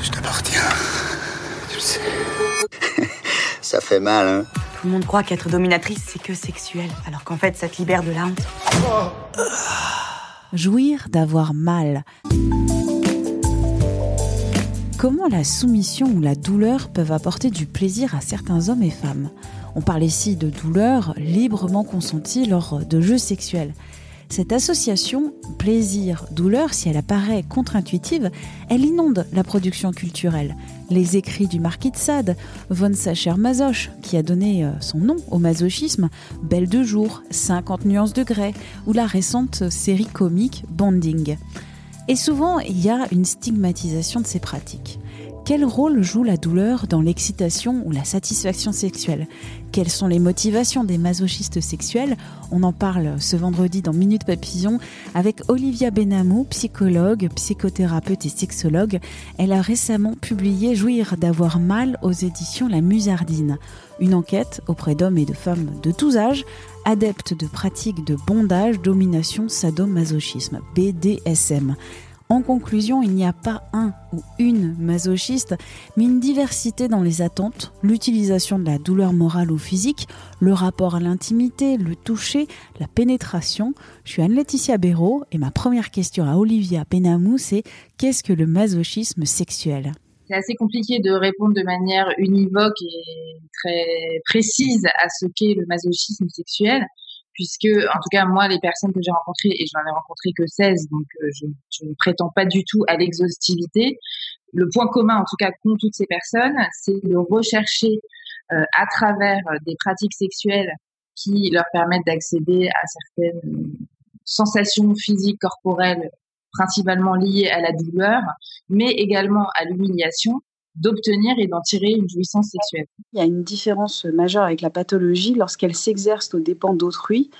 Je t'appartiens. Tu le sais. Ça fait mal, hein Tout le monde croit qu'être dominatrice, c'est que sexuel, alors qu'en fait, ça te libère de la honte. Jouir d'avoir mal. Comment la soumission ou la douleur peuvent apporter du plaisir à certains hommes et femmes? On parle ici de douleur librement consentie lors de jeux sexuels. Cette association plaisir-douleur, si elle apparaît contre-intuitive, elle inonde la production culturelle. Les écrits du marquis de Sade, von Sacher-Masoch, qui a donné euh, son nom au masochisme, Belle de jour, 50 nuances de grès, ou la récente série comique Bonding. Et souvent, il y a une stigmatisation de ces pratiques. Quel rôle joue la douleur dans l'excitation ou la satisfaction sexuelle? Quelles sont les motivations des masochistes sexuels? On en parle ce vendredi dans Minute Papillon avec Olivia Benamou, psychologue, psychothérapeute et sexologue. Elle a récemment publié Jouir d'avoir mal aux éditions La Musardine. Une enquête auprès d'hommes et de femmes de tous âges adeptes de pratiques de bondage, domination, sadomasochisme, BDSM. En conclusion, il n'y a pas un ou une masochiste, mais une diversité dans les attentes, l'utilisation de la douleur morale ou physique, le rapport à l'intimité, le toucher, la pénétration. Je suis Anne-Laetitia Béraud et ma première question à Olivia Penamou, c'est qu'est-ce que le masochisme sexuel? C'est assez compliqué de répondre de manière univoque et très précise à ce qu'est le masochisme sexuel puisque en tout cas moi les personnes que j'ai rencontrées et je n'en ai rencontré que 16 donc euh, je, ne prétends pas du tout à l'exhaustivité. Le point commun en tout cas qu'ont toutes ces personnes c'est de rechercher euh, à travers euh, des pratiques sexuelles qui leur permettent d'accéder à certaines sensations physiques corporelles principalement liées à la douleur mais également à l'humiliation d'obtenir et d'en tirer une jouissance sexuelle. Il y a une différence majeure avec la pathologie lorsqu'elle s'exerce aux dépens d'autrui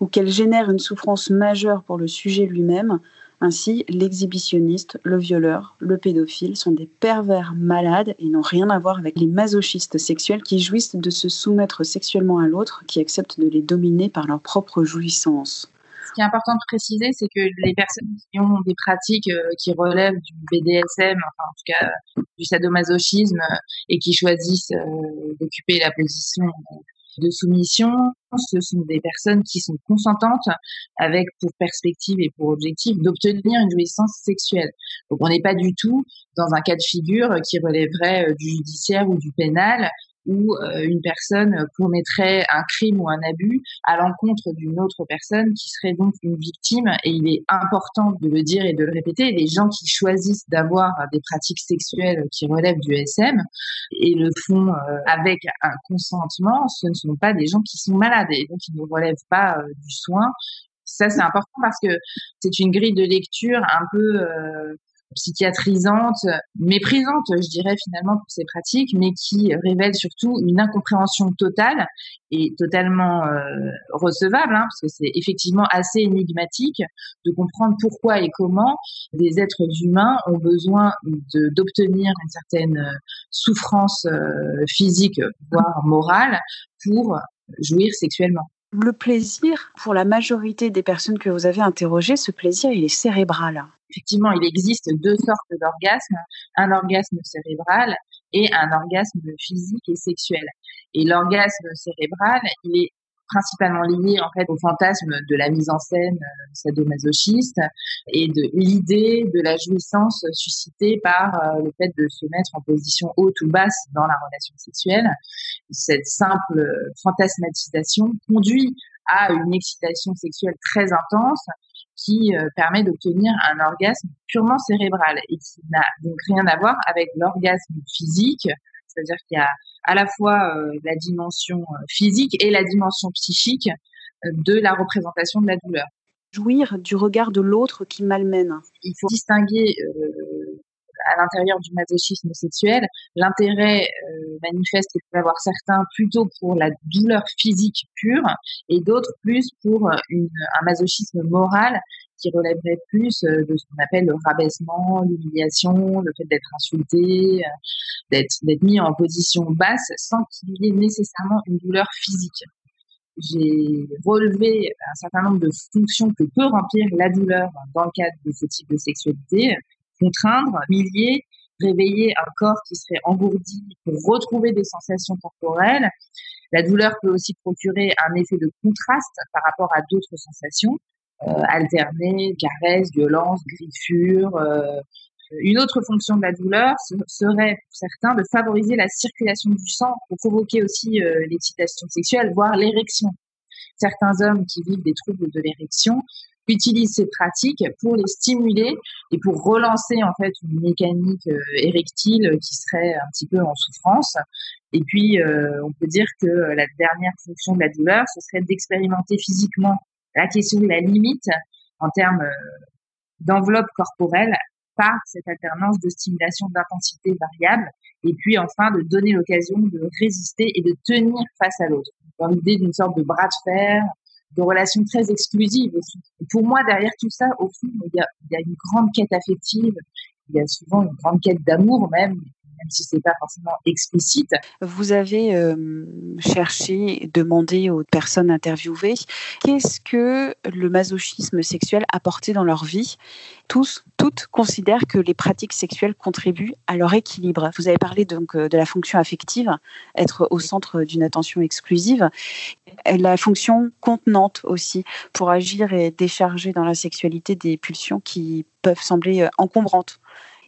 ou qu'elle génère une souffrance majeure pour le sujet lui-même. Ainsi, l'exhibitionniste, le violeur, le pédophile sont des pervers malades et n'ont rien à voir avec les masochistes sexuels qui jouissent de se soumettre sexuellement à l'autre, qui acceptent de les dominer par leur propre jouissance ce qui est important de préciser, c'est que les personnes qui ont des pratiques euh, qui relèvent du BDSM, enfin en tout cas du sadomasochisme, et qui choisissent euh, d'occuper la position de soumission, ce sont des personnes qui sont consentantes avec pour perspective et pour objectif d'obtenir une jouissance sexuelle. Donc on n'est pas du tout dans un cas de figure qui relèverait euh, du judiciaire ou du pénal où euh, une personne commettrait un crime ou un abus à l'encontre d'une autre personne qui serait donc une victime. Et il est important de le dire et de le répéter. Les gens qui choisissent d'avoir des pratiques sexuelles qui relèvent du SM et le font euh, avec un consentement, ce ne sont pas des gens qui sont malades et donc ils ne relèvent pas euh, du soin. Ça, c'est important parce que c'est une grille de lecture un peu psychiatrisante, méprisante, je dirais finalement pour ces pratiques, mais qui révèle surtout une incompréhension totale et totalement euh, recevable, hein, parce que c'est effectivement assez énigmatique de comprendre pourquoi et comment des êtres humains ont besoin d'obtenir une certaine euh, souffrance euh, physique, voire morale, pour jouir sexuellement. Le plaisir, pour la majorité des personnes que vous avez interrogées, ce plaisir, il est cérébral effectivement, il existe deux sortes d'orgasmes, un orgasme cérébral et un orgasme physique et sexuel. Et l'orgasme cérébral, il est principalement lié en fait au fantasme de la mise en scène euh, sadomasochiste et de l'idée de la jouissance suscitée par euh, le fait de se mettre en position haute ou basse dans la relation sexuelle. Cette simple fantasmatisation conduit à une excitation sexuelle très intense qui euh, permet d'obtenir un orgasme purement cérébral et qui n'a donc rien à voir avec l'orgasme physique, c'est-à-dire qu'il y a à la fois euh, la dimension euh, physique et la dimension psychique de la représentation de la douleur. jouir du regard de l'autre qui malmène. Il faut distinguer à l'intérieur du masochisme sexuel, l'intérêt euh, manifeste que peuvent avoir certains plutôt pour la douleur physique pure et d'autres plus pour euh, un masochisme moral qui relèverait plus euh, de ce qu'on appelle le rabaissement, l'humiliation, le fait d'être insulté, d'être mis en position basse sans qu'il y ait nécessairement une douleur physique. J'ai relevé un certain nombre de fonctions que peut remplir la douleur dans le cadre de ce type de sexualité, contraindre, humilier, réveiller un corps qui serait engourdi pour retrouver des sensations corporelles. La douleur peut aussi procurer un effet de contraste par rapport à d'autres sensations, euh, alterner, caresses, violence, griffures. Euh, une autre fonction de la douleur serait pour certains de favoriser la circulation du sang pour provoquer aussi euh, l'excitation sexuelle, voire l'érection. Certains hommes qui vivent des troubles de l'érection utilise ces pratiques pour les stimuler et pour relancer en fait une mécanique euh, érectile qui serait un petit peu en souffrance. Et puis, euh, on peut dire que la dernière fonction de la douleur, ce serait d'expérimenter physiquement la question de la limite en termes euh, d'enveloppe corporelle par cette alternance de stimulation d'intensité variable et puis enfin de donner l'occasion de résister et de tenir face à l'autre. Dans l'idée d'une sorte de bras de fer de relations très exclusives pour moi, derrière tout ça, au fond, il y a une grande quête affective, il y a souvent une grande quête d'amour même, même si c'est pas forcément explicite. Vous avez euh, cherché, demandé aux personnes interviewées qu'est-ce que le masochisme sexuel apportait dans leur vie. Tous, toutes considèrent que les pratiques sexuelles contribuent à leur équilibre. Vous avez parlé donc euh, de la fonction affective, être au centre d'une attention exclusive, la fonction contenante aussi, pour agir et décharger dans la sexualité des pulsions qui peuvent sembler euh, encombrantes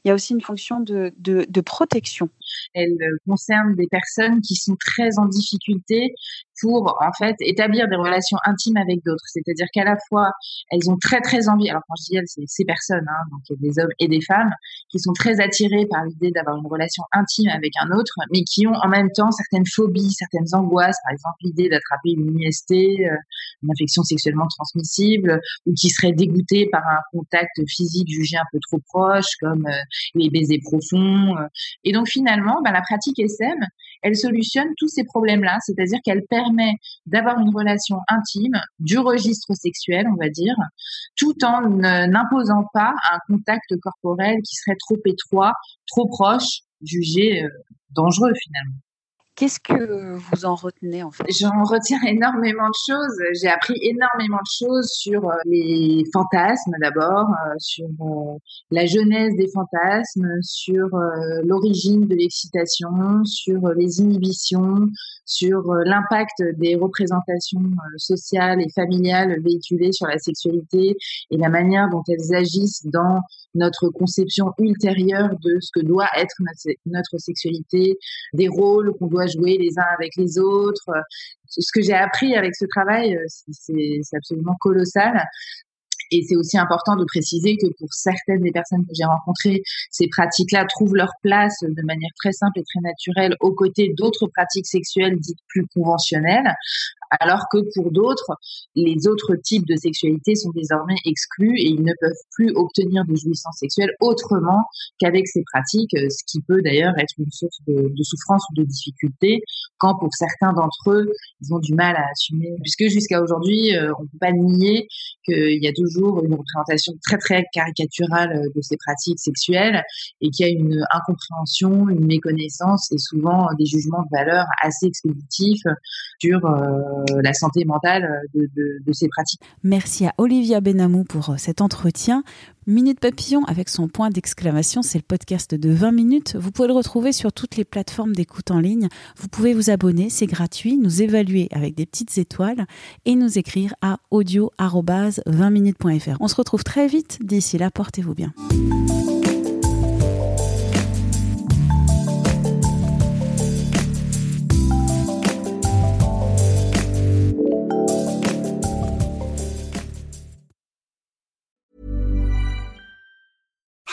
il y a aussi une fonction de, de, protection. Elle euh, concerne des personnes qui sont très en difficulté pour en fait établir des relations intimes avec d'autres. C'est-à-dire qu'à la fois elles ont très très envie. Alors quand je dis elles, c'est ces personnes, hein, donc il y a des hommes et des femmes qui sont très attirés par l'idée d'avoir une relation intime avec un autre, mais qui ont en même temps certaines phobies, certaines angoisses. Par exemple l'idée d'attraper une IST, euh, une infection sexuellement transmissible, ou qui seraient dégoûtés par un contact physique jugé un peu trop proche, comme euh, les baisers profonds. Euh. Et donc finalement, ben, la pratique SM, elle solutionne tous ces problèmes-là, c'est-à-dire qu'elle permet d'avoir une relation intime du registre sexuel, on va dire, tout en n'imposant pas un contact corporel qui serait trop étroit, trop proche, jugé euh, dangereux finalement. Qu'est-ce que vous en retenez en fait? J'en retiens énormément de choses. J'ai appris énormément de choses sur euh, les fantasmes d'abord, euh, sur euh, la genèse des fantasmes, sur l'origine de l'excitation, sur les inhibitions, sur l'impact des représentations sociales et familiales véhiculées sur la sexualité et la manière dont elles agissent dans notre conception ultérieure de ce que doit être notre sexualité, des rôles qu'on doit jouer les uns avec les autres. Ce que j'ai appris avec ce travail, euh, c'est absolument colossal. Et c'est aussi important de préciser que pour certaines des personnes que j'ai rencontrées, ces pratiques-là trouvent leur place de manière très simple et très naturelle aux côtés d'autres pratiques sexuelles dites plus conventionnelles, alors que pour d'autres, les autres types de sexualité sont désormais exclus et ils ne peuvent plus obtenir de jouissance sexuelle autrement qu'avec ces pratiques, ce qui peut d'ailleurs être une source de, souffrance ou de difficulté, quand pour certains d'entre eux, ils ont du mal à assumer, puisque jusqu'à aujourd'hui, euh, on ne peut pas nier qu'il y a toujours une représentation très très caricaturale euh, de ces pratiques sexuelles et qu'il y a une incompréhension, une méconnaissance et souvent des jugements de valeur assez expéditifs sur euh, la santé mentale de, de, ces pratiques. Merci à Olivia Benamou pour euh, cet entretien. Minute Papillon avec son point d'exclamation, c'est le podcast de 20 minutes. Vous pouvez le retrouver sur toutes les plateformes d'écoute en ligne. Vous pouvez vous abonner, c'est gratuit, nous évaluer avec des petites étoiles et nous écrire à audio-20minutes.fr. On se retrouve très vite. D'ici là, portez-vous bien.